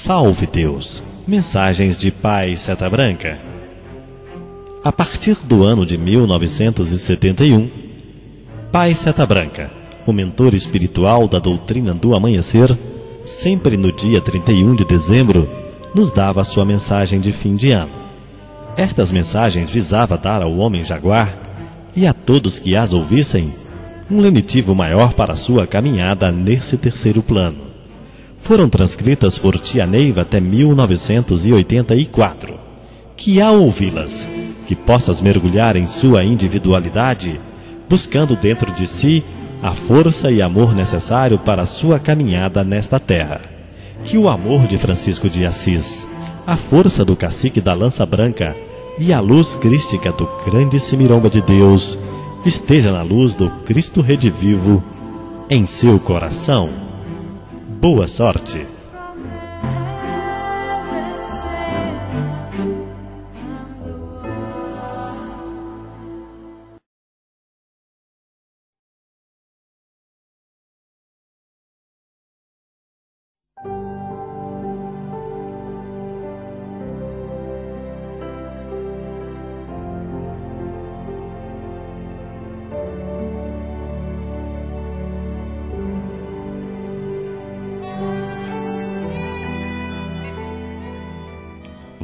Salve Deus! Mensagens de Pai Seta Branca. A partir do ano de 1971, Pai Seta Branca, o mentor espiritual da doutrina do amanhecer, sempre no dia 31 de dezembro, nos dava sua mensagem de fim de ano. Estas mensagens visava dar ao homem jaguar e a todos que as ouvissem um lenitivo maior para sua caminhada nesse terceiro plano. Foram transcritas por Tia Neiva até 1984. Que ao ouvi-las, que possas mergulhar em sua individualidade, buscando dentro de si a força e amor necessário para a sua caminhada nesta terra. Que o amor de Francisco de Assis, a força do cacique da lança branca e a luz crística do grande Cimiromba de Deus esteja na luz do Cristo redivivo em seu coração. Boa sorte!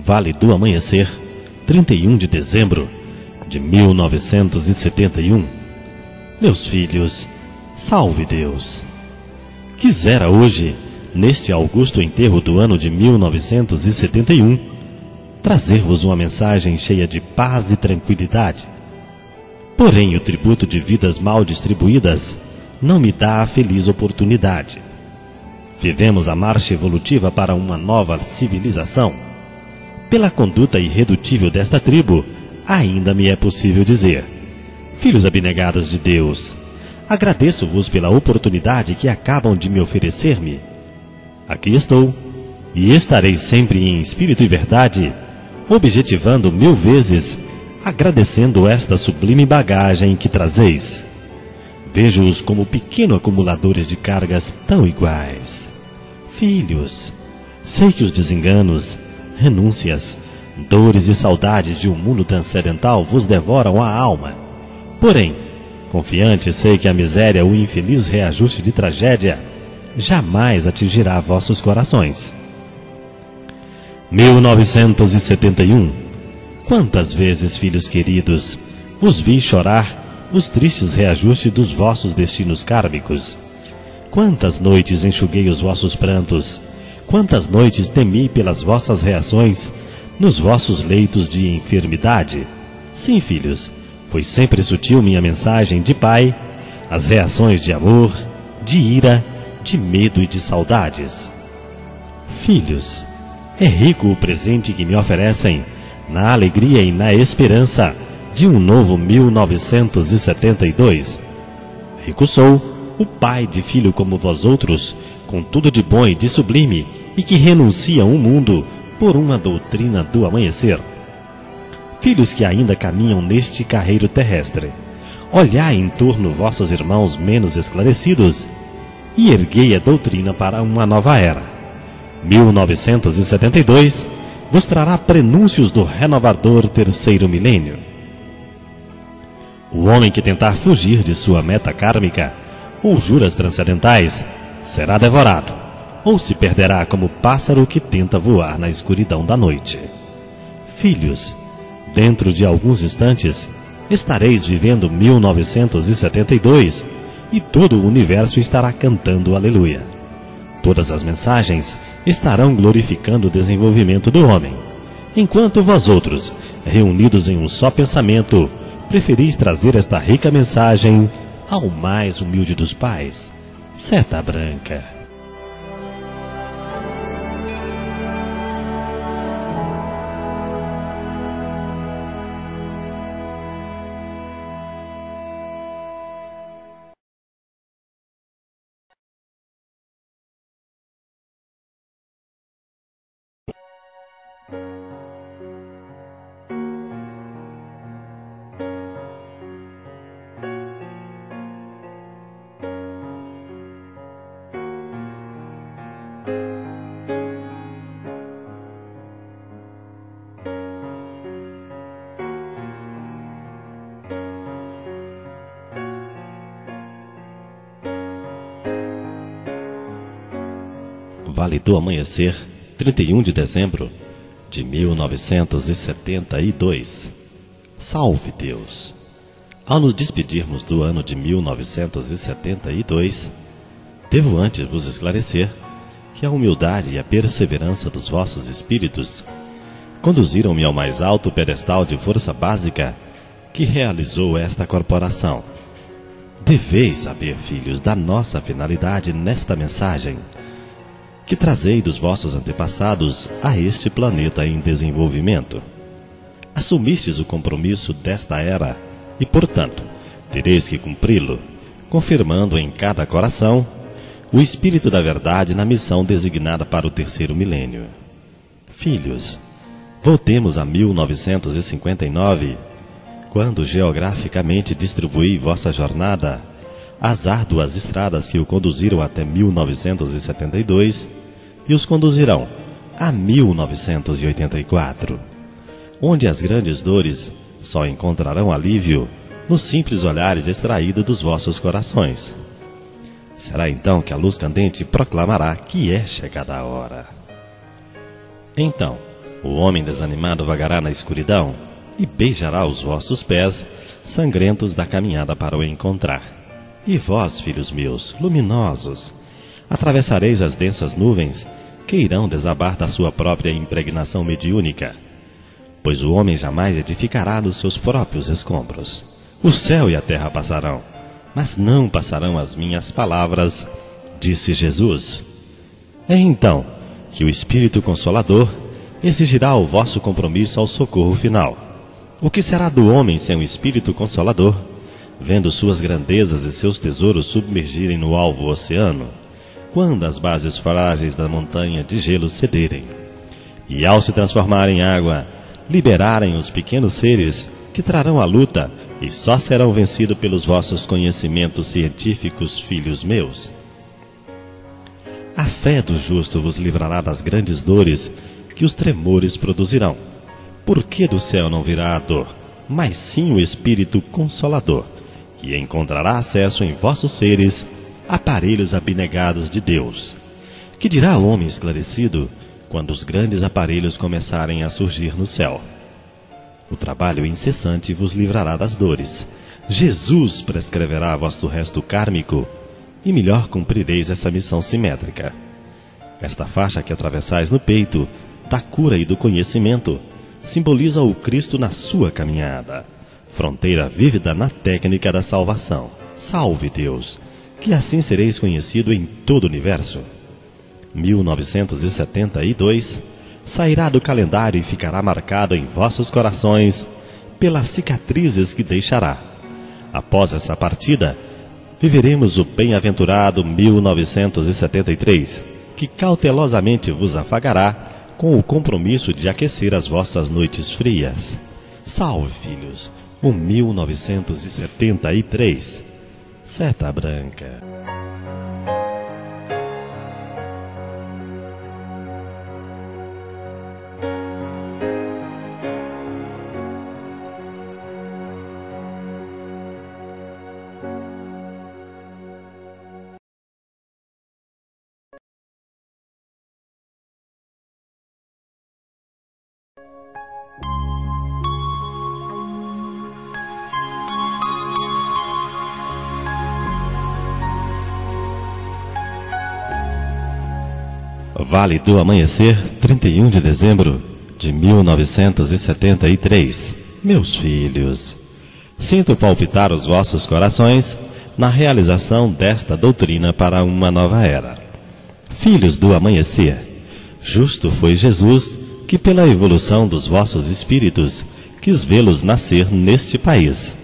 Vale do Amanhecer, 31 de dezembro de 1971. Meus filhos, salve Deus! Quisera hoje, neste augusto enterro do ano de 1971, trazer-vos uma mensagem cheia de paz e tranquilidade. Porém, o tributo de vidas mal distribuídas não me dá a feliz oportunidade. Vivemos a marcha evolutiva para uma nova civilização pela conduta irredutível desta tribo, ainda me é possível dizer: Filhos abnegados de Deus, agradeço-vos pela oportunidade que acabam de me oferecer-me. Aqui estou, e estarei sempre em espírito e verdade, objetivando mil vezes, agradecendo esta sublime bagagem que trazeis. Vejo-os como pequenos acumuladores de cargas tão iguais. Filhos, sei que os desenganos, renúncias, dores e saudades de um mundo transcendental vos devoram a alma. Porém, confiante sei que a miséria, o infeliz reajuste de tragédia, jamais atingirá vossos corações. 1971 Quantas vezes, filhos queridos, os vi chorar os tristes reajustes dos vossos destinos kármicos? Quantas noites enxuguei os vossos prantos, Quantas noites temi pelas vossas reações nos vossos leitos de enfermidade? Sim, filhos, foi sempre sutil minha mensagem de pai, as reações de amor, de ira, de medo e de saudades. Filhos, é rico o presente que me oferecem, na alegria e na esperança de um novo 1972. Rico sou, o pai de filho como vós outros, com tudo de bom e de sublime, e que renunciam o mundo por uma doutrina do amanhecer. Filhos que ainda caminham neste carreiro terrestre, olhai em torno vossos irmãos menos esclarecidos e erguei a doutrina para uma nova era. 1972 vos trará prenúncios do renovador terceiro milênio. O homem que tentar fugir de sua meta kármica ou juras transcendentais será devorado, ou se perderá como pássaro que tenta voar na escuridão da noite. Filhos, dentro de alguns instantes, estareis vivendo 1972 e todo o universo estará cantando aleluia. Todas as mensagens estarão glorificando o desenvolvimento do homem, enquanto vós outros, reunidos em um só pensamento, preferis trazer esta rica mensagem ao mais humilde dos pais, Seta Branca. Vale do Amanhecer, 31 de dezembro de 1972. Salve Deus! Ao nos despedirmos do ano de 1972, devo antes vos esclarecer que a humildade e a perseverança dos vossos espíritos conduziram-me ao mais alto pedestal de força básica que realizou esta corporação. Deveis saber, filhos, da nossa finalidade nesta mensagem que trazei dos vossos antepassados a este planeta em desenvolvimento. Assumistes o compromisso desta era e, portanto, tereis que cumpri-lo, confirmando em cada coração o espírito da verdade na missão designada para o terceiro milênio. Filhos, voltemos a 1959, quando geograficamente distribuí vossa jornada as árduas estradas que o conduziram até 1972 e os conduzirão a 1984, onde as grandes dores só encontrarão alívio nos simples olhares extraídos dos vossos corações. Será então que a luz candente proclamará que é chegada a hora. Então, o homem desanimado vagará na escuridão e beijará os vossos pés sangrentos da caminhada para o encontrar. E vós, filhos meus, luminosos, atravessareis as densas nuvens que irão desabar da sua própria impregnação mediúnica. Pois o homem jamais edificará nos seus próprios escombros. O céu e a terra passarão, mas não passarão as minhas palavras, disse Jesus. É então que o Espírito Consolador exigirá o vosso compromisso ao socorro final. O que será do homem sem o Espírito Consolador? Vendo suas grandezas e seus tesouros submergirem no alvo oceano, quando as bases frágeis da montanha de gelo cederem, e ao se transformar em água, liberarem os pequenos seres que trarão a luta e só serão vencidos pelos vossos conhecimentos científicos, filhos meus. A fé do justo vos livrará das grandes dores que os tremores produzirão. Por que do céu não virá a dor, mas sim o Espírito Consolador? E encontrará acesso em vossos seres aparelhos abnegados de Deus. Que dirá o homem esclarecido quando os grandes aparelhos começarem a surgir no céu? O trabalho incessante vos livrará das dores. Jesus prescreverá vosso resto kármico e melhor cumprireis essa missão simétrica. Esta faixa que atravessais no peito, da cura e do conhecimento, simboliza o Cristo na sua caminhada fronteira vívida na técnica da salvação. Salve Deus, que assim sereis conhecido em todo o universo. 1972 sairá do calendário e ficará marcado em vossos corações pelas cicatrizes que deixará. Após essa partida, viveremos o bem-aventurado 1973, que cautelosamente vos afagará com o compromisso de aquecer as vossas noites frias. Salve, filhos! O 1973. Seta Branca. Vale do Amanhecer, 31 de dezembro de 1973. Meus filhos, sinto palpitar os vossos corações na realização desta doutrina para uma nova era. Filhos do amanhecer, justo foi Jesus que, pela evolução dos vossos espíritos, quis vê-los nascer neste país,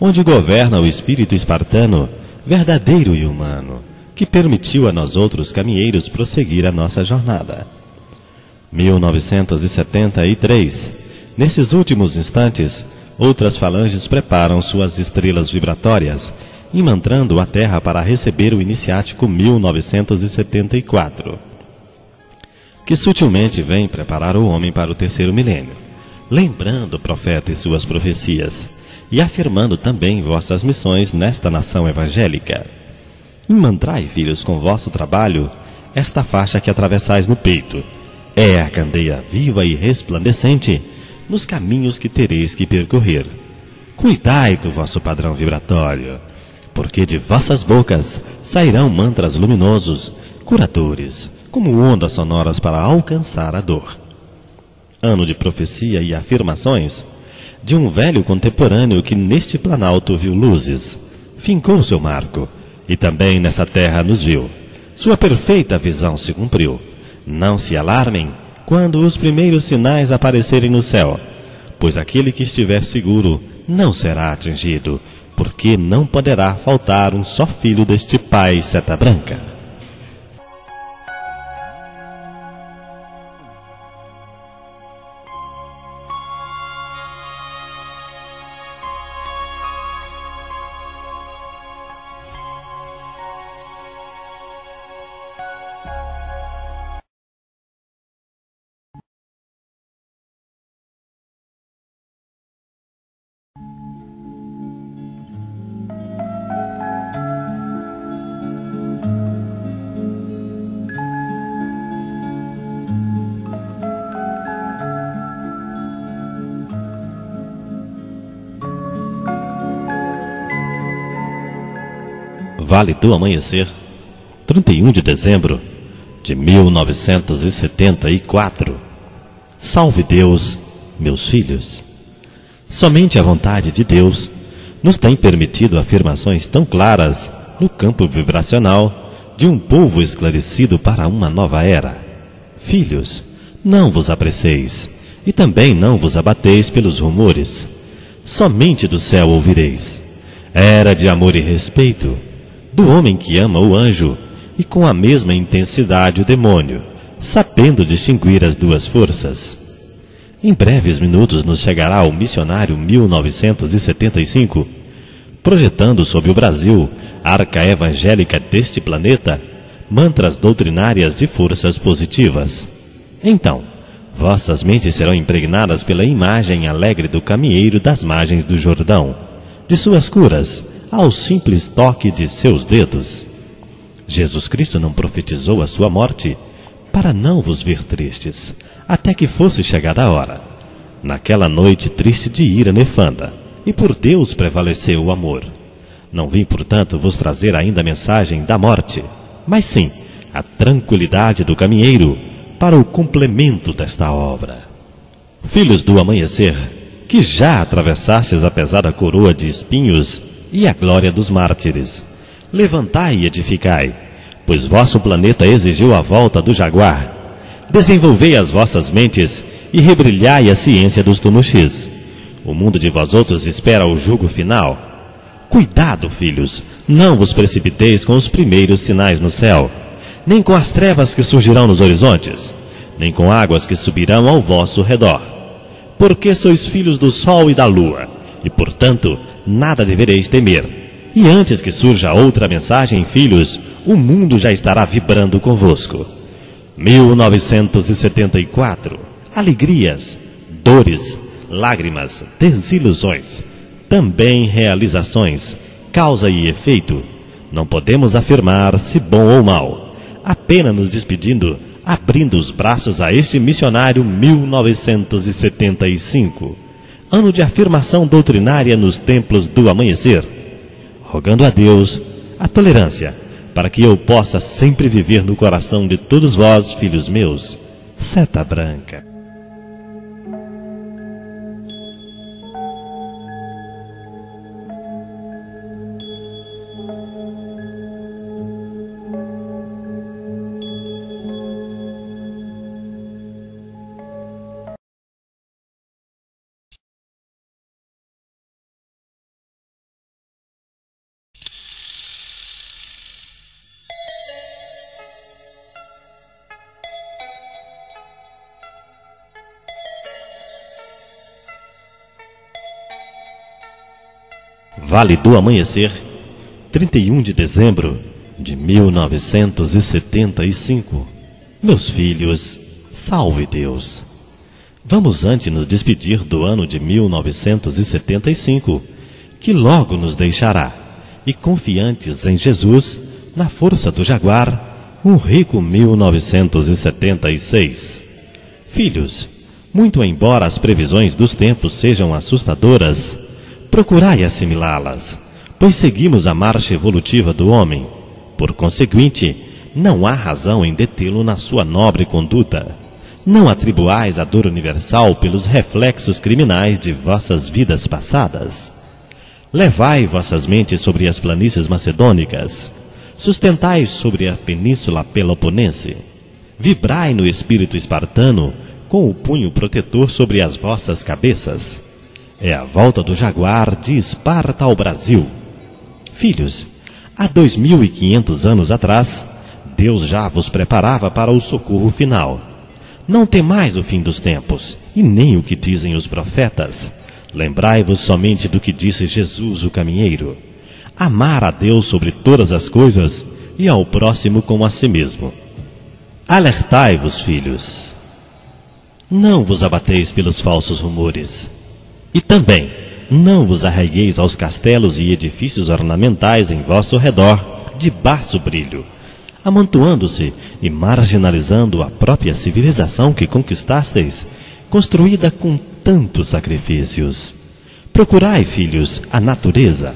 onde governa o espírito espartano, verdadeiro e humano que permitiu a nós outros caminheiros prosseguir a nossa jornada. 1973. Nesses últimos instantes, outras falanges preparam suas estrelas vibratórias, imantrando a Terra para receber o iniciático 1974, que sutilmente vem preparar o homem para o terceiro milênio, lembrando o profeta e suas profecias, e afirmando também vossas missões nesta nação evangélica. Imantrai, filhos, com vosso trabalho, esta faixa que atravessais no peito. É a candeia viva e resplandecente nos caminhos que tereis que percorrer. Cuidai do vosso padrão vibratório, porque de vossas bocas sairão mantras luminosos, curadores, como ondas sonoras para alcançar a dor. Ano de profecia e afirmações de um velho contemporâneo que neste planalto viu luzes, fincou seu marco e também nessa terra nos viu. Sua perfeita visão se cumpriu. Não se alarmem quando os primeiros sinais aparecerem no céu, pois aquele que estiver seguro não será atingido, porque não poderá faltar um só filho deste pai seta branca. Vale do Amanhecer, 31 de dezembro de 1974. Salve Deus, meus filhos. Somente a vontade de Deus nos tem permitido afirmações tão claras no campo vibracional de um povo esclarecido para uma nova era. Filhos, não vos apreceis e também não vos abateis pelos rumores. Somente do céu ouvireis. Era de amor e respeito do homem que ama o anjo e com a mesma intensidade o demônio, sabendo distinguir as duas forças. Em breves minutos nos chegará o missionário 1975, projetando sobre o Brasil arca evangélica deste planeta, mantras doutrinárias de forças positivas. Então, vossas mentes serão impregnadas pela imagem alegre do caminheiro das margens do Jordão, de suas curas, ao simples toque de seus dedos. Jesus Cristo não profetizou a sua morte para não vos ver tristes, até que fosse chegada a hora. Naquela noite triste de ira nefanda, e por Deus prevaleceu o amor. Não vim, portanto, vos trazer ainda a mensagem da morte, mas sim a tranquilidade do caminheiro para o complemento desta obra. Filhos do amanhecer, que já atravessastes a pesada coroa de espinhos e a glória dos mártires. Levantai e edificai, pois vosso planeta exigiu a volta do jaguar. Desenvolvei as vossas mentes e rebrilhai a ciência dos tumuxis. O mundo de vós outros espera o jugo final. Cuidado, filhos, não vos precipiteis com os primeiros sinais no céu, nem com as trevas que surgirão nos horizontes, nem com águas que subirão ao vosso redor. Porque sois filhos do sol e da lua, e portanto nada devereis temer. E antes que surja outra mensagem, filhos, o mundo já estará vibrando convosco. 1974. Alegrias, dores, lágrimas, desilusões, também realizações, causa e efeito. Não podemos afirmar se bom ou mal, apenas nos despedindo, abrindo os braços a este missionário 1975 ano de afirmação doutrinária nos templos do amanhecer, rogando a Deus a tolerância, para que eu possa sempre viver no coração de todos vós, filhos meus, seta branca. Vale do Amanhecer, 31 de dezembro de 1975. Meus filhos, salve Deus. Vamos antes nos despedir do ano de 1975, que logo nos deixará, e confiantes em Jesus, na força do jaguar, Um rico 1976. Filhos, muito embora as previsões dos tempos sejam assustadoras, procurai assimilá-las, pois seguimos a marcha evolutiva do homem. Por conseguinte, não há razão em detê-lo na sua nobre conduta. Não atribuais a dor universal pelos reflexos criminais de vossas vidas passadas. Levai vossas mentes sobre as planícies macedônicas. Sustentai sobre a península peloponense. Vibrai no espírito espartano com o punho protetor sobre as vossas cabeças. É a volta do jaguar de Esparta ao Brasil. Filhos, há dois mil e quinhentos anos atrás, Deus já vos preparava para o socorro final. Não temais o fim dos tempos, e nem o que dizem os profetas. Lembrai-vos somente do que disse Jesus, o caminheiro: amar a Deus sobre todas as coisas e ao próximo como a si mesmo. Alertai-vos, filhos, não vos abateis pelos falsos rumores. E também, não vos arraigueis aos castelos e edifícios ornamentais em vosso redor, de baixo brilho, amontoando-se e marginalizando a própria civilização que conquistasteis, construída com tantos sacrifícios. Procurai, filhos, a natureza.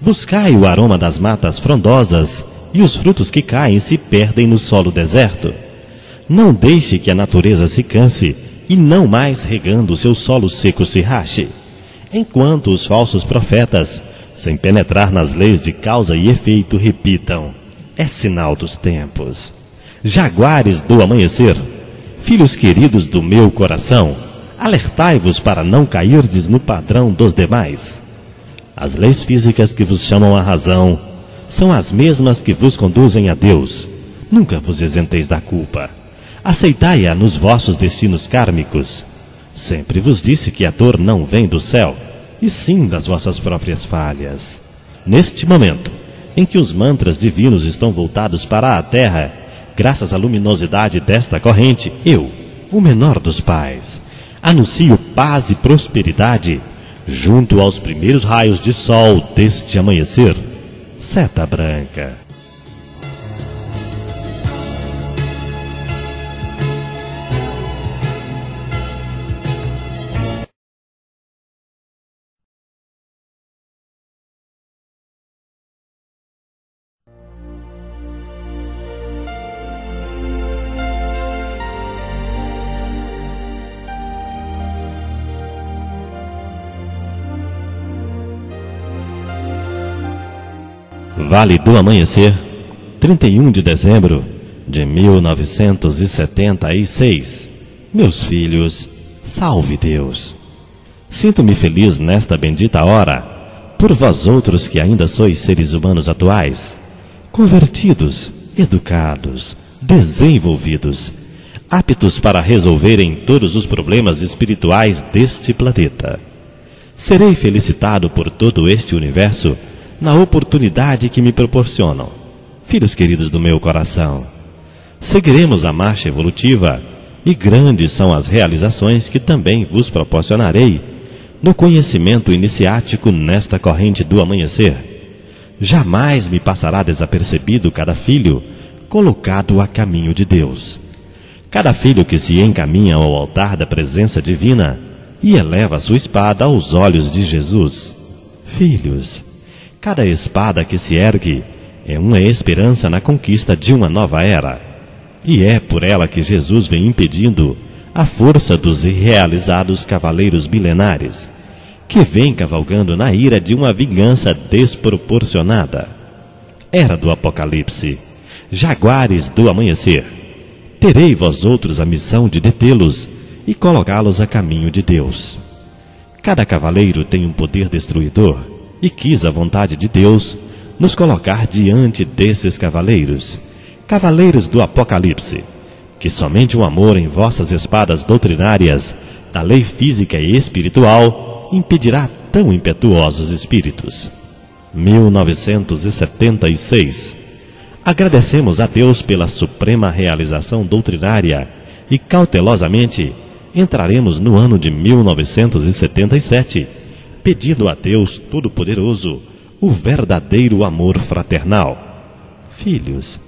Buscai o aroma das matas frondosas e os frutos que caem se perdem no solo deserto. Não deixe que a natureza se canse e não mais regando seu solo seco se rache, enquanto os falsos profetas, sem penetrar nas leis de causa e efeito, repitam: é sinal dos tempos. Jaguares do amanhecer, filhos queridos do meu coração, alertai-vos para não cairdes no padrão dos demais. As leis físicas que vos chamam à razão são as mesmas que vos conduzem a Deus. Nunca vos isenteis da culpa aceitai-a nos vossos destinos kármicos. Sempre vos disse que a dor não vem do céu, e sim das vossas próprias falhas. Neste momento, em que os mantras divinos estão voltados para a Terra, graças à luminosidade desta corrente, eu, o menor dos pais, anuncio paz e prosperidade junto aos primeiros raios de sol deste amanhecer. Seta branca. Vale do Amanhecer, 31 de dezembro de 1976. Meus filhos, salve Deus. Sinto-me feliz nesta bendita hora, por vós outros que ainda sois seres humanos atuais, convertidos, educados, desenvolvidos, aptos para resolverem todos os problemas espirituais deste planeta. Serei felicitado por todo este universo na oportunidade que me proporcionam. Filhos queridos do meu coração, seguiremos a marcha evolutiva e grandes são as realizações que também vos proporcionarei no conhecimento iniciático nesta corrente do amanhecer. Jamais me passará desapercebido cada filho colocado a caminho de Deus. Cada filho que se encaminha ao altar da presença divina e eleva sua espada aos olhos de Jesus. Filhos, Cada espada que se ergue é uma esperança na conquista de uma nova era. E é por ela que Jesus vem impedindo a força dos irrealizados cavaleiros milenares, que vem cavalgando na ira de uma vingança desproporcionada. Era do Apocalipse, jaguares do amanhecer. Terei vós outros a missão de detê-los e colocá-los a caminho de Deus. Cada cavaleiro tem um poder destruidor e quis a vontade de Deus nos colocar diante desses cavaleiros, cavaleiros do Apocalipse, que somente o amor em vossas espadas doutrinárias da lei física e espiritual impedirá tão impetuosos espíritos. 1976 Agradecemos a Deus pela suprema realização doutrinária e cautelosamente entraremos no ano de 1977 pedindo a Deus Todo-Poderoso o verdadeiro amor fraternal. Filhos,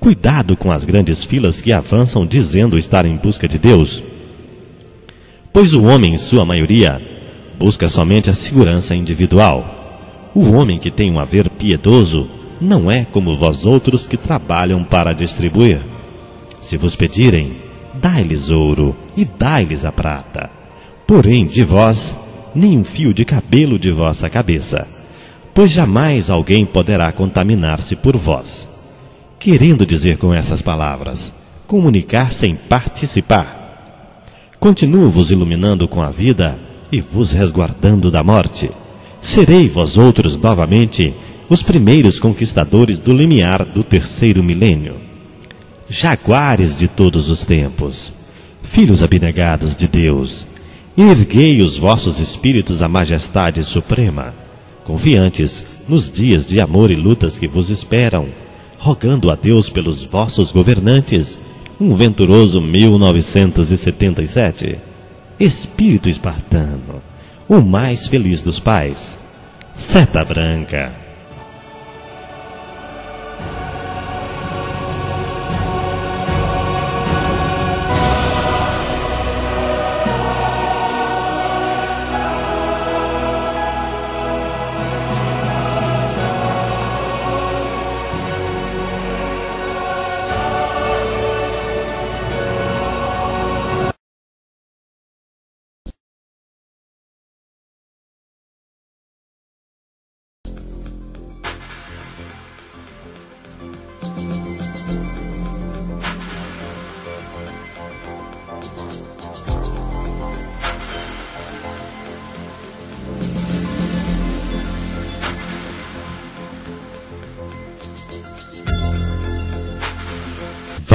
Cuidado com as grandes filas que avançam dizendo estar em busca de Deus. Pois o homem, em sua maioria, busca somente a segurança individual. O homem que tem um haver piedoso não é como vós outros que trabalham para distribuir. Se vos pedirem, dai-lhes ouro e dai-lhes a prata. Porém, de vós, nem um fio de cabelo de vossa cabeça, pois jamais alguém poderá contaminar-se por vós. Querendo dizer com essas palavras, comunicar sem participar. Continuo vos iluminando com a vida e vos resguardando da morte. Serei vós outros novamente os primeiros conquistadores do limiar do terceiro milênio. Jaguares de todos os tempos, filhos abnegados de Deus, erguei os vossos espíritos à majestade suprema, confiantes nos dias de amor e lutas que vos esperam, rogando a Deus pelos vossos governantes, um venturoso 1977. Espírito espartano, o mais feliz dos pais. Seta branca.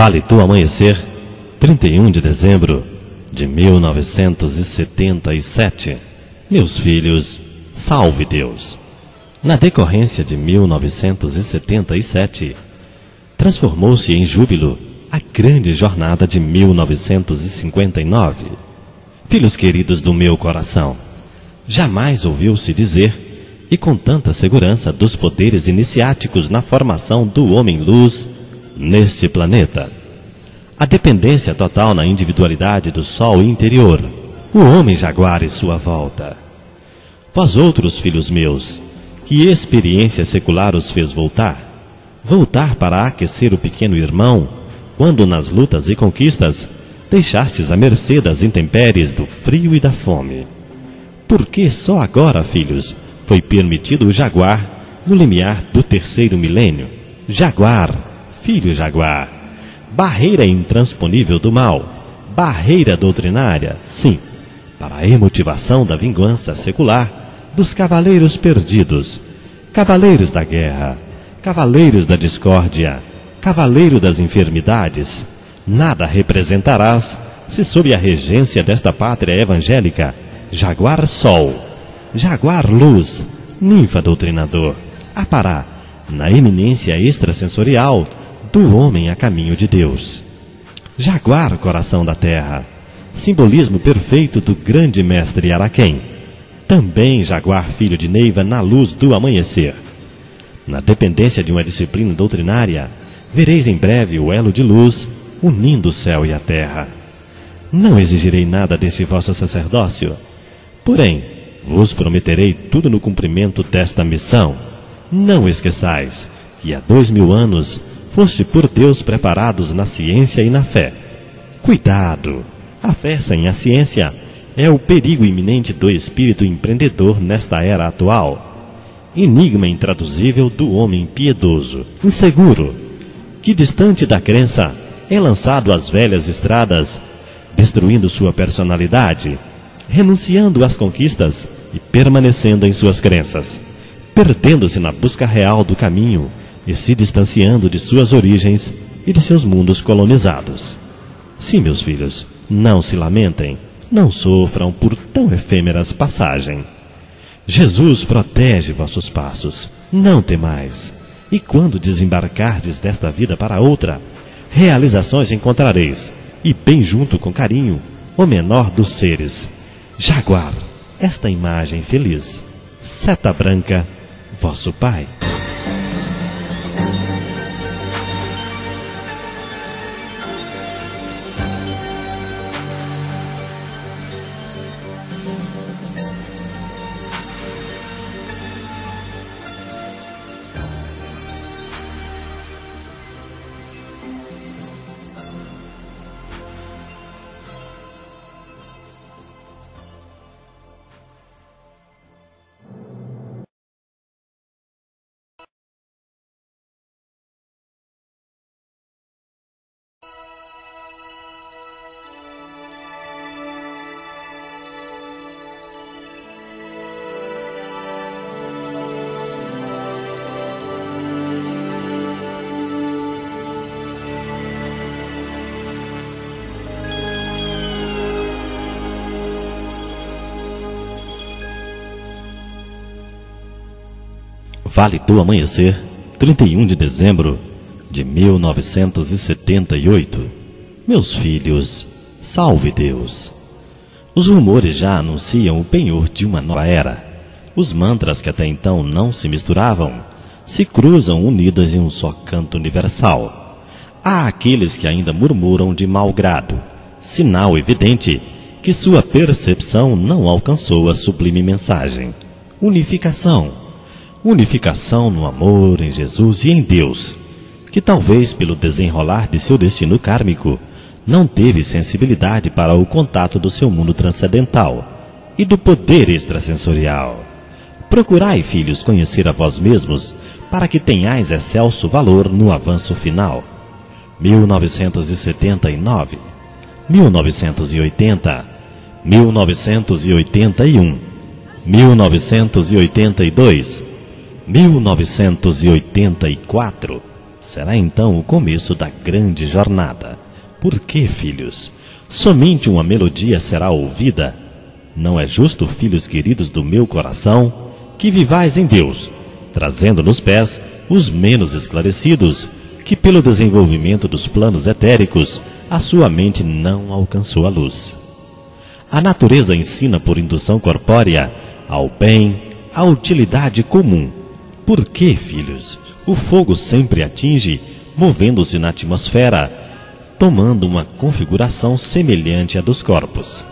Vale do Amanhecer, 31 de dezembro de 1977. Meus filhos, salve Deus! Na decorrência de 1977, transformou-se em júbilo a grande jornada de 1959. Filhos queridos do meu coração, jamais ouviu-se dizer, e com tanta segurança, dos poderes iniciáticos na formação do homem-luz neste planeta. A dependência total na individualidade do Sol interior, o homem jaguar e sua volta. Vós outros, filhos meus, que experiência secular os fez voltar? Voltar para aquecer o pequeno irmão, quando nas lutas e conquistas deixastes a mercê das intempéries do frio e da fome. Por que só agora, filhos, foi permitido o jaguar no limiar do terceiro milênio? Jaguar, filho jaguar. Barreira intransponível do mal. Barreira doutrinária, sim, para a emotivação da vingança secular dos cavaleiros perdidos, cavaleiros da guerra, cavaleiros da discórdia, cavaleiro das enfermidades. Nada representarás se sob a regência desta pátria evangélica, jaguar sol, jaguar luz, ninfa doutrinador, apará na eminência extrasensorial do homem a caminho de Deus. Jaguar, coração da terra, simbolismo perfeito do grande mestre Araquém. Também Jaguar, filho de Neiva, na luz do amanhecer. Na dependência de uma disciplina doutrinária, vereis em breve o elo de luz unindo o céu e a terra. Não exigirei nada desse vosso sacerdócio, porém, vos prometerei tudo no cumprimento desta missão. Não esqueçais que há dois mil anos foste por Deus preparados na ciência e na fé. Cuidado! A fé sem a ciência é o perigo iminente do espírito empreendedor nesta era atual. Enigma intraduzível do homem piedoso, inseguro, que distante da crença é lançado às velhas estradas, destruindo sua personalidade, renunciando às conquistas e permanecendo em suas crenças, perdendo-se na busca real do caminho e se distanciando de suas origens e de seus mundos colonizados. Sim, meus filhos, não se lamentem, não sofram por tão efêmeras passagem. Jesus protege vossos passos, não temais. E quando desembarcardes desta vida para outra, realizações encontrareis, e bem junto com carinho, o menor dos seres. Jaguar, esta imagem feliz. Seta branca, vosso Pai. Vale do Amanhecer, 31 de dezembro de 1978. Meus filhos, salve Deus! Os rumores já anunciam o penhor de uma nova era. Os mantras que até então não se misturavam se cruzam unidas em um só canto universal. Há aqueles que ainda murmuram de mau grado, sinal evidente que sua percepção não alcançou a sublime mensagem. Unificação. Unificação no amor, em Jesus e em Deus, que talvez pelo desenrolar de seu destino kármico não teve sensibilidade para o contato do seu mundo transcendental e do poder extrasensorial. Procurai, filhos, conhecer a vós mesmos, para que tenhais excelso valor no avanço final. 1979, 1980, 1981, 1982, 1984. Será então o começo da grande jornada. Por que, filhos? Somente uma melodia será ouvida? Não é justo, filhos queridos do meu coração, que vivais em Deus, trazendo nos pés os menos esclarecidos, que pelo desenvolvimento dos planos etéricos, a sua mente não alcançou a luz. A natureza ensina por indução corpórea ao bem, à utilidade comum. Por que, filhos, o fogo sempre atinge, movendo-se na atmosfera, tomando uma configuração semelhante à dos corpos.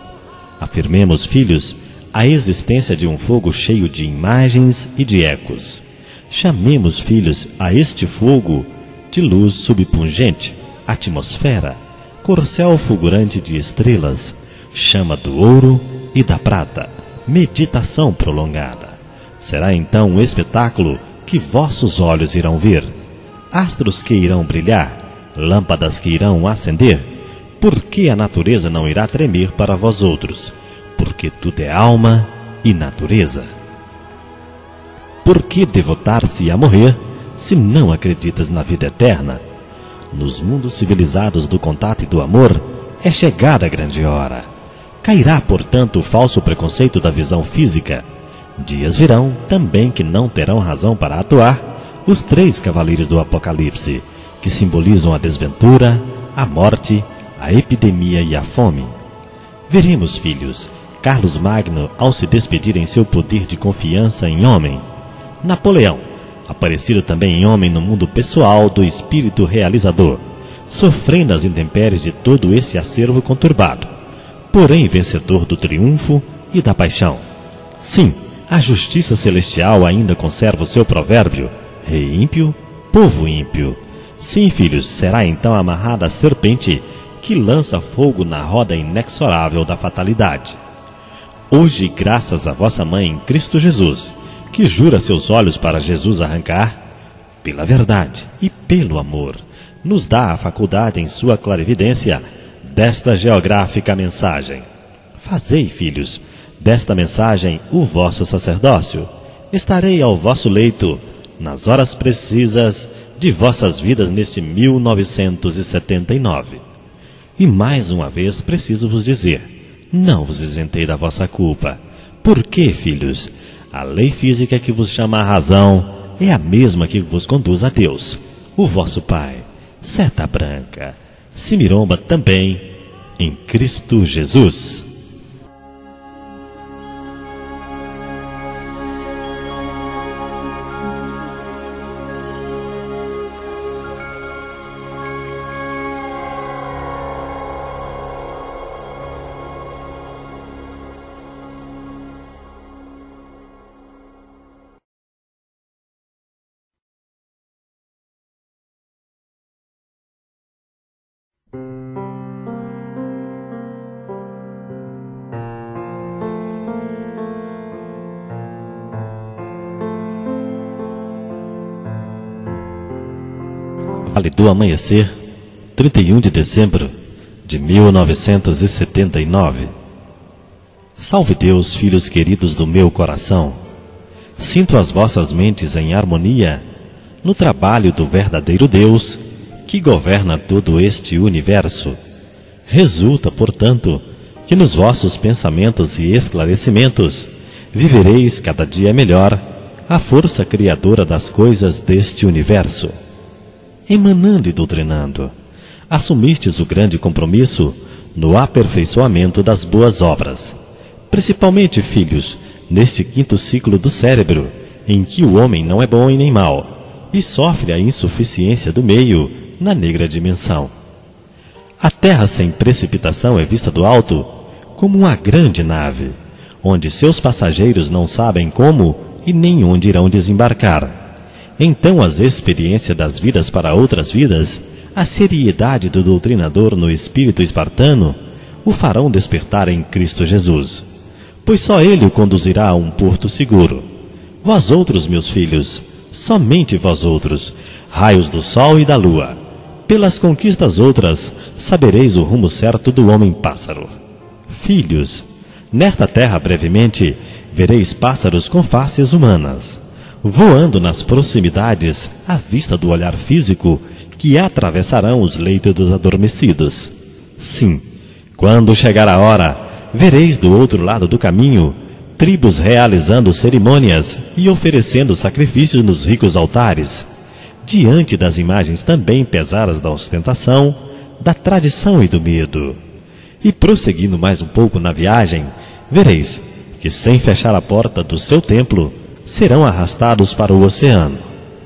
Afirmemos, filhos, a existência de um fogo cheio de imagens e de ecos. Chamemos, filhos, a este fogo de luz subpungente, atmosfera, corcel fulgurante de estrelas, chama do ouro e da prata, meditação prolongada. Será então um espetáculo que vossos olhos irão ver, astros que irão brilhar, lâmpadas que irão acender, por que a natureza não irá tremer para vós outros? Porque tudo é alma e natureza. Por que devotar-se a morrer se não acreditas na vida eterna? Nos mundos civilizados do contato e do amor, é chegada a grande hora. Cairá, portanto, o falso preconceito da visão física. Dias virão também que não terão razão para atuar os três cavaleiros do Apocalipse, que simbolizam a desventura, a morte, a epidemia e a fome. Veremos, filhos, Carlos Magno ao se despedir em seu poder de confiança em homem. Napoleão, aparecido também em homem no mundo pessoal do espírito realizador, sofrendo as intempéries de todo esse acervo conturbado, porém vencedor do triunfo e da paixão. Sim, a justiça celestial ainda conserva o seu provérbio: rei ímpio, povo ímpio. Sim, filhos, será então amarrada a serpente que lança fogo na roda inexorável da fatalidade. Hoje, graças a vossa mãe em Cristo Jesus, que jura seus olhos para Jesus arrancar, pela verdade e pelo amor, nos dá a faculdade em sua clarividência desta geográfica mensagem. Fazei, filhos, desta mensagem o vosso sacerdócio. Estarei ao vosso leito, nas horas precisas de vossas vidas neste 1979. E mais uma vez preciso vos dizer: não vos isentei da vossa culpa. Por que, filhos? A lei física que vos chama à razão é a mesma que vos conduz a Deus, o vosso Pai. Seta branca, Simiromba também, em Cristo Jesus. Do Amanhecer, 31 de dezembro de 1979. Salve Deus, filhos queridos do meu coração. Sinto as vossas mentes em harmonia no trabalho do verdadeiro Deus que governa todo este universo. Resulta, portanto, que nos vossos pensamentos e esclarecimentos vivereis cada dia melhor a força criadora das coisas deste universo. Emanando e doutrinando, assumistes o grande compromisso no aperfeiçoamento das boas obras, principalmente, filhos, neste quinto ciclo do cérebro, em que o homem não é bom e nem mau, e sofre a insuficiência do meio na negra dimensão. A Terra sem precipitação é vista do alto como uma grande nave, onde seus passageiros não sabem como e nem onde irão desembarcar. Então, as experiências das vidas para outras vidas, a seriedade do doutrinador no espírito espartano, o farão despertar em Cristo Jesus, pois só ele o conduzirá a um porto seguro. Vós outros, meus filhos, somente vós outros, raios do sol e da lua, pelas conquistas outras, sabereis o rumo certo do homem-pássaro. Filhos, nesta terra brevemente vereis pássaros com faces humanas, voando nas proximidades à vista do olhar físico que atravessarão os leitos dos adormecidos. Sim, quando chegar a hora, vereis do outro lado do caminho tribos realizando cerimônias e oferecendo sacrifícios nos ricos altares, diante das imagens também pesadas da ostentação, da tradição e do medo. E prosseguindo mais um pouco na viagem, vereis que, sem fechar a porta do seu templo, serão arrastados para o oceano.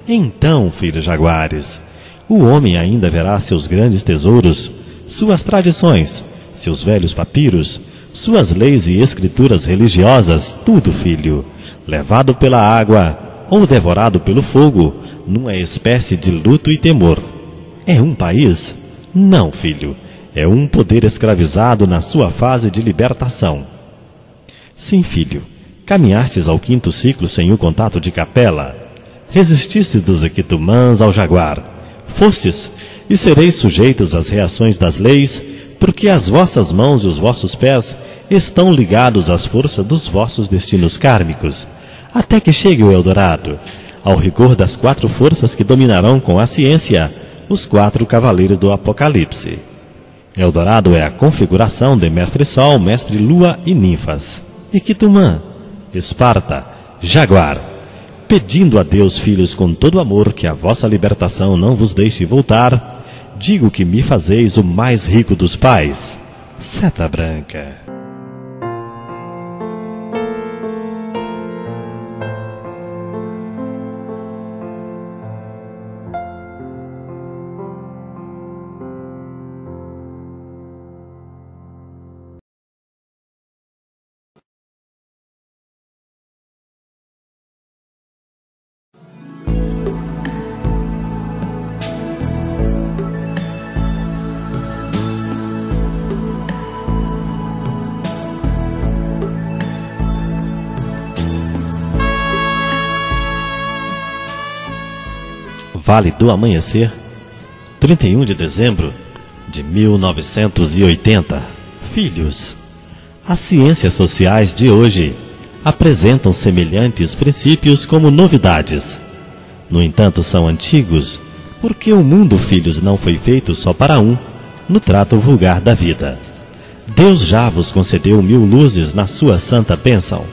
Então, filhos jaguares, o homem ainda verá seus grandes tesouros, suas tradições, seus velhos papiros, suas leis e escrituras religiosas, tudo, filho, levado pela água ou devorado pelo fogo, numa espécie de luto e temor. É um país? Não, filho. É um poder escravizado na sua fase de libertação. Sim, filho. Caminhastes ao quinto ciclo sem o contato de capela. Resististe dos equitumãs ao jaguar. Fostes e sereis sujeitos às reações das leis, porque as vossas mãos e os vossos pés estão ligados às forças dos vossos destinos kármicos, até que chegue o Eldorado, ao rigor das quatro forças que dominarão com a ciência os quatro cavaleiros do Apocalipse. Eldorado é a configuração de Mestre Sol, Mestre Lua e Ninfas. Iquitumã, Esparta, Jaguar, pedindo a Deus, filhos, com todo amor, que a vossa libertação não vos deixe voltar, digo que me fazeis o mais rico dos pais. Seta Branca. Vale do Amanhecer, 31 de dezembro de 1980. Filhos, as ciências sociais de hoje apresentam semelhantes princípios como novidades. No entanto, são antigos, porque o mundo, filhos, não foi feito só para um, no trato vulgar da vida. Deus já vos concedeu mil luzes na sua santa bênção.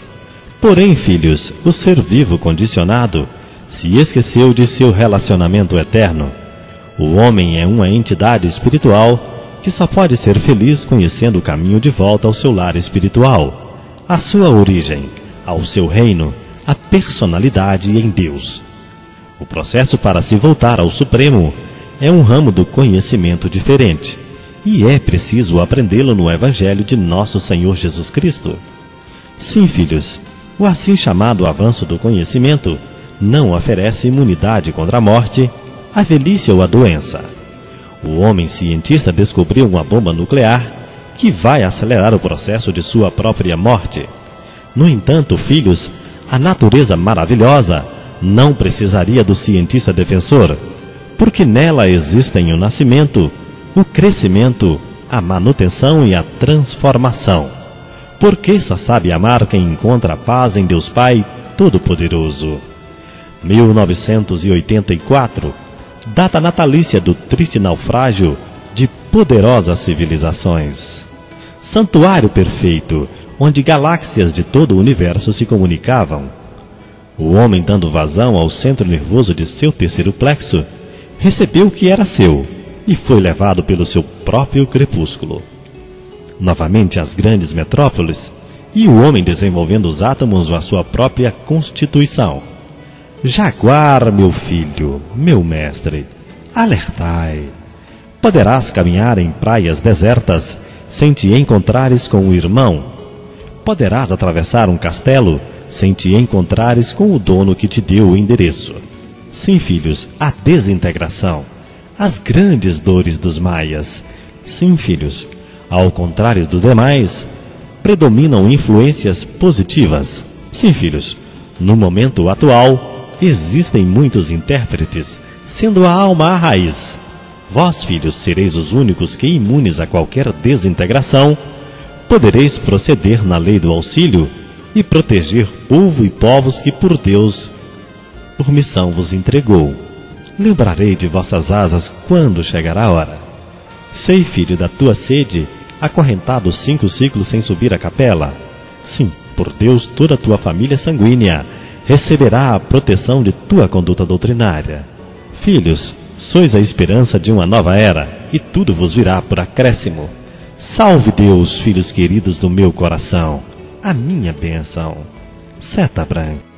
Porém, filhos, o ser vivo condicionado se esqueceu de seu relacionamento eterno. O homem é uma entidade espiritual que só pode ser feliz conhecendo o caminho de volta ao seu lar espiritual, à sua origem, ao seu reino, à personalidade em Deus. O processo para se voltar ao Supremo é um ramo do conhecimento diferente, e é preciso aprendê-lo no Evangelho de Nosso Senhor Jesus Cristo. Sim, filhos, o assim chamado avanço do conhecimento não oferece imunidade contra a morte, a velhice ou a doença. O homem cientista descobriu uma bomba nuclear que vai acelerar o processo de sua própria morte. No entanto, filhos, a natureza maravilhosa não precisaria do cientista defensor, porque nela existem o nascimento, o crescimento, a manutenção e a transformação. Porque só sabe amar quem encontra paz em Deus Pai Todo-Poderoso. 1984, data natalícia do triste naufrágio de poderosas civilizações. Santuário perfeito, onde galáxias de todo o universo se comunicavam. O homem, dando vazão ao centro nervoso de seu terceiro plexo, recebeu o que era seu e foi levado pelo seu próprio crepúsculo. Novamente as grandes metrópoles, e o homem desenvolvendo os átomos a sua própria constituição. Jaguar, meu filho, meu mestre, alertai. Poderás caminhar em praias desertas sem te encontrares com o irmão. Poderás atravessar um castelo sem te encontrares com o dono que te deu o endereço. Sim, filhos, a desintegração, as grandes dores dos maias. Sim, filhos, ao contrário dos demais, predominam influências positivas. Sim, filhos, no momento atual, existem muitos intérpretes, sendo a alma a raiz. Vós, filhos, sereis os únicos que, imunes a qualquer desintegração, podereis proceder na lei do auxílio e proteger povo e povos que por Deus, por missão vos entregou. Lembrarei de vossas asas quando chegar a hora. Sei, filho, da tua sede, acorrentado cinco ciclos sem subir à capela? Sim, por Deus, toda a tua família sanguínea receberá a proteção de tua conduta doutrinária. Filhos, sois a esperança de uma nova era, e tudo vos virá por acréscimo. Salve Deus, filhos queridos do meu coração, a minha bênção. Seta branca.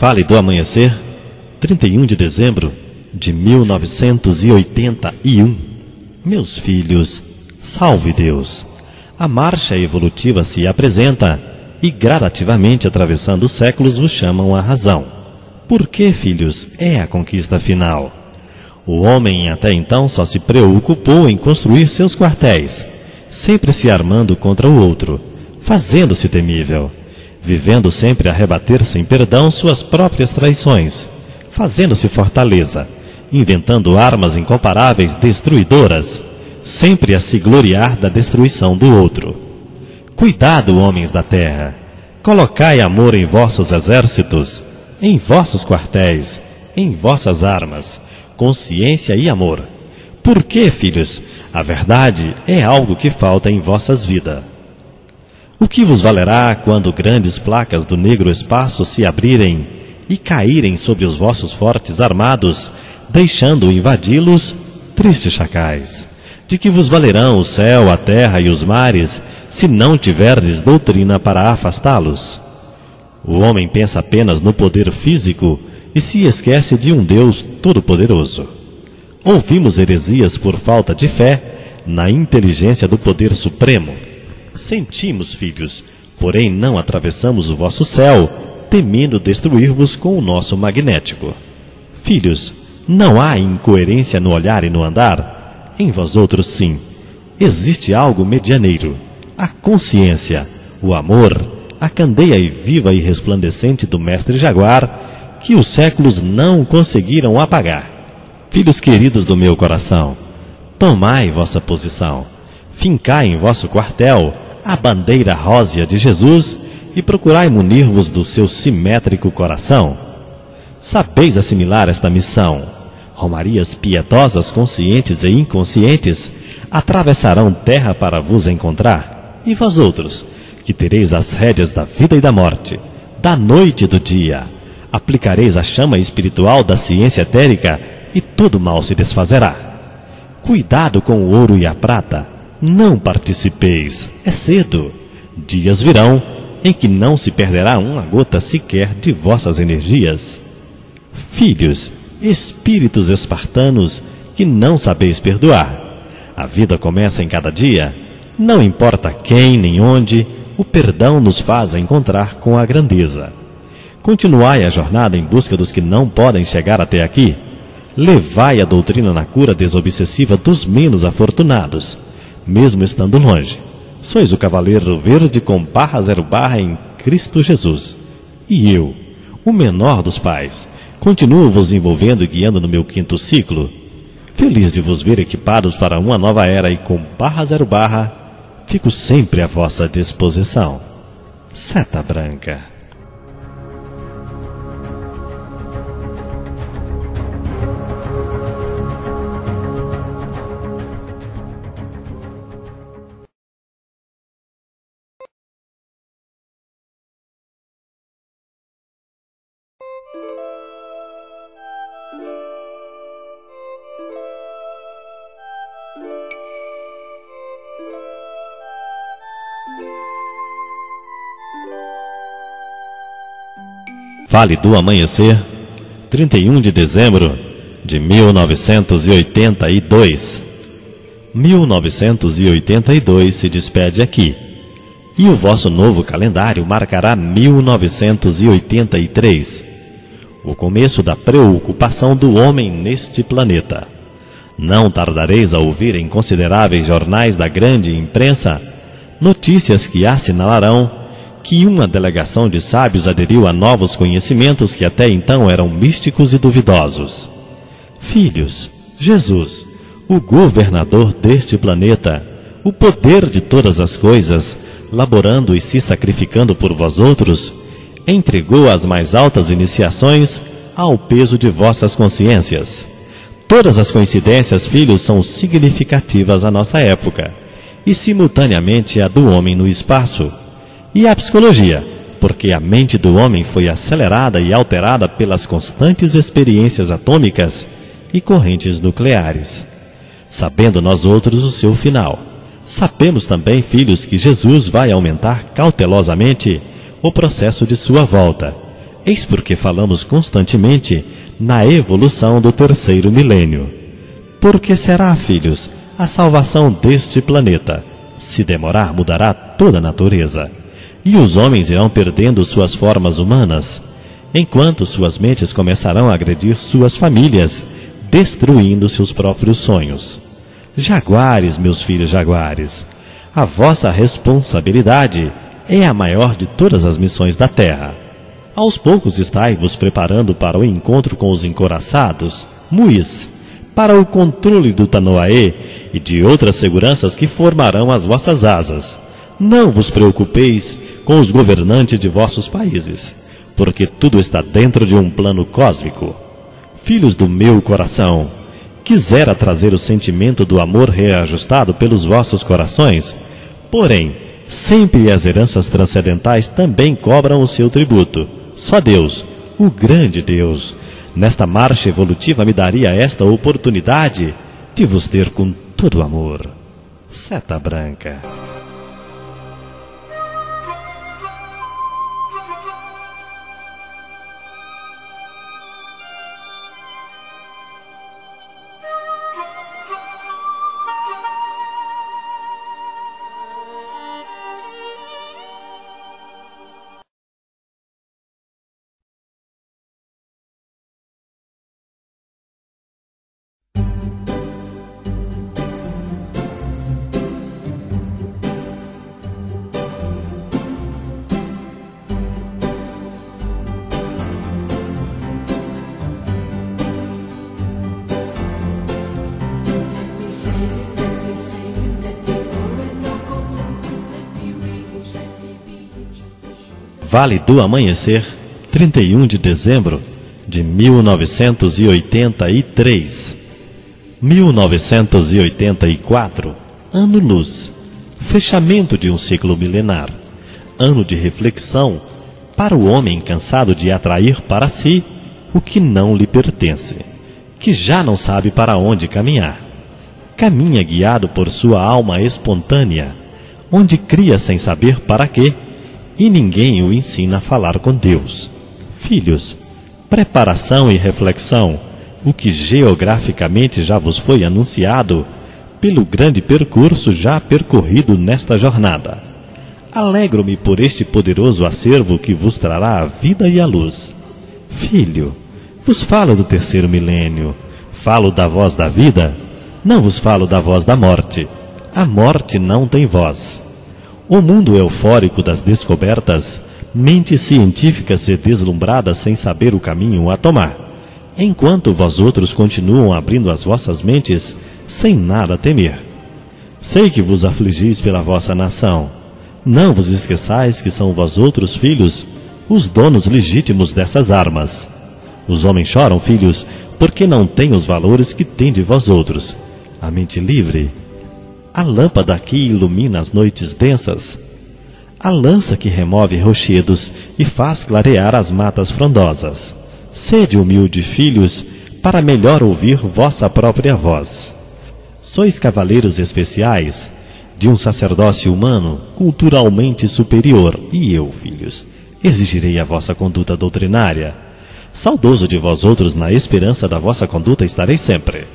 Vale do Amanhecer, 31 de dezembro de 1981. Meus filhos, salve Deus! A marcha evolutiva se apresenta e gradativamente atravessando os séculos vos chamam a razão. Por que, filhos, é a conquista final? O homem até então só se preocupou em construir seus quartéis, sempre se armando contra o outro, fazendo-se temível vivendo sempre a rebater sem perdão suas próprias traições, fazendo-se fortaleza, inventando armas incomparáveis destruidoras, sempre a se gloriar da destruição do outro. Cuidado, homens da terra! Colocai amor em vossos exércitos, em vossos quartéis, em vossas armas, consciência e amor. Por que, filhos? A verdade é algo que falta em vossas vidas. O que vos valerá quando grandes placas do negro espaço se abrirem e caírem sobre os vossos fortes armados, deixando invadi-los tristes chacais? De que vos valerão o céu, a terra e os mares, se não tiverdes doutrina para afastá-los? O homem pensa apenas no poder físico e se esquece de um Deus todo-poderoso. Ouvimos heresias por falta de fé na inteligência do poder supremo Sentimos, filhos, porém não atravessamos o vosso céu, temendo destruir-vos com o nosso magnético. Filhos, não há incoerência no olhar e no andar? Em vós outros, sim. Existe algo medianeiro. A consciência, o amor, a candeia e viva e resplandecente do mestre Jaguar, que os séculos não conseguiram apagar. Filhos queridos do meu coração, tomai vossa posição, fincai em vosso quartel, a bandeira rósea de Jesus e procurai munir-vos do seu simétrico coração. Sabeis assimilar esta missão. Romarias pietosas, conscientes e inconscientes, atravessarão terra para vos encontrar. E vós outros, que tereis as rédeas da vida e da morte, da noite e do dia, aplicareis a chama espiritual da ciência etérica e todo mal se desfazerá. Cuidado com o ouro e a prata, não participeis, é cedo. Dias virão em que não se perderá uma gota sequer de vossas energias. Filhos, espíritos espartanos que não sabeis perdoar. A vida começa em cada dia. Não importa quem nem onde, o perdão nos faz encontrar com a grandeza. Continuai a jornada em busca dos que não podem chegar até aqui. levai a doutrina na cura desobsessiva dos menos afortunados, mesmo estando longe. Sois o cavaleiro verde com barra zero barra em Cristo Jesus. E eu, o menor dos pais, continuo vos envolvendo e guiando no meu quinto ciclo. Feliz de vos ver equipados para uma nova era e com barra zero barra, fico sempre à vossa disposição. Seta Branca. Vale do Amanhecer, 31 de dezembro de 1982. 1982 se despede aqui. E o vosso novo calendário marcará 1983, o começo da preocupação do homem neste planeta. Não tardareis a ouvir em consideráveis jornais da grande imprensa notícias que assinalarão que uma delegação de sábios aderiu a novos conhecimentos que até então eram místicos e duvidosos. Filhos, Jesus, o governador deste planeta, o poder de todas as coisas, laborando e se sacrificando por vós outros, entregou as mais altas iniciações ao peso de vossas consciências. Todas as coincidências, filhos, são significativas à nossa época, e simultaneamente a do homem no espaço e a psicologia, porque a mente do homem foi acelerada e alterada pelas constantes experiências atômicas e correntes nucleares. Sabendo nós outros o seu final, sabemos também, filhos, que Jesus vai aumentar cautelosamente o processo de sua volta. Eis porque falamos constantemente na evolução do terceiro milênio. Porque será, filhos, a salvação deste planeta. Se demorar, mudará toda a natureza e os homens irão perdendo suas formas humanas, enquanto suas mentes começarão a agredir suas famílias, destruindo seus próprios sonhos. Jaguares, meus filhos jaguares, a vossa responsabilidade é a maior de todas as missões da Terra. Aos poucos estáis vos preparando para o encontro com os encoraçados, muis, para o controle do Tanoaê e de outras seguranças que formarão as vossas asas. Não vos preocupeis com os governantes de vossos países, porque tudo está dentro de um plano cósmico. Filhos do meu coração, quisera trazer o sentimento do amor reajustado pelos vossos corações, porém, sempre as heranças transcendentais também cobram o seu tributo. Só Deus, o grande Deus, nesta marcha evolutiva me daria esta oportunidade de vos ter com todo amor. Seta Branca. Vale do Amanhecer, 31 de dezembro de 1983. 1984, ano luz, fechamento de um ciclo milenar, ano de reflexão para o homem cansado de atrair para si o que não lhe pertence, que já não sabe para onde caminhar. Caminha guiado por sua alma espontânea, onde cria sem saber para quê e ninguém o ensina a falar com Deus. Filhos, preparação e reflexão, o que geograficamente já vos foi anunciado pelo grande percurso já percorrido nesta jornada. Alegro-me por este poderoso acervo que vos trará a vida e a luz. Filho, vos falo do terceiro milênio, Falo da voz da vida, não vos falo da voz da morte. A morte não tem voz. O mundo eufórico das descobertas, mente científica-se deslumbrada sem saber o caminho a tomar, enquanto vós outros continuam abrindo as vossas mentes sem nada temer. Sei que vos afligis pela vossa nação. Não vos esqueçais que são vós outros filhos os donos legítimos dessas armas. Os homens choram, filhos, porque não têm os valores que têm de vós outros. A mente livre a lâmpada que ilumina as noites densas, a lança que remove rochedos e faz clarear as matas frondosas. Sede humilde, filhos, para melhor ouvir vossa própria voz. Sois cavaleiros especiais de um sacerdócio humano culturalmente superior, e eu, filhos, exigirei a vossa conduta doutrinária. Saudoso de vós outros, na esperança da vossa conduta estarei sempre.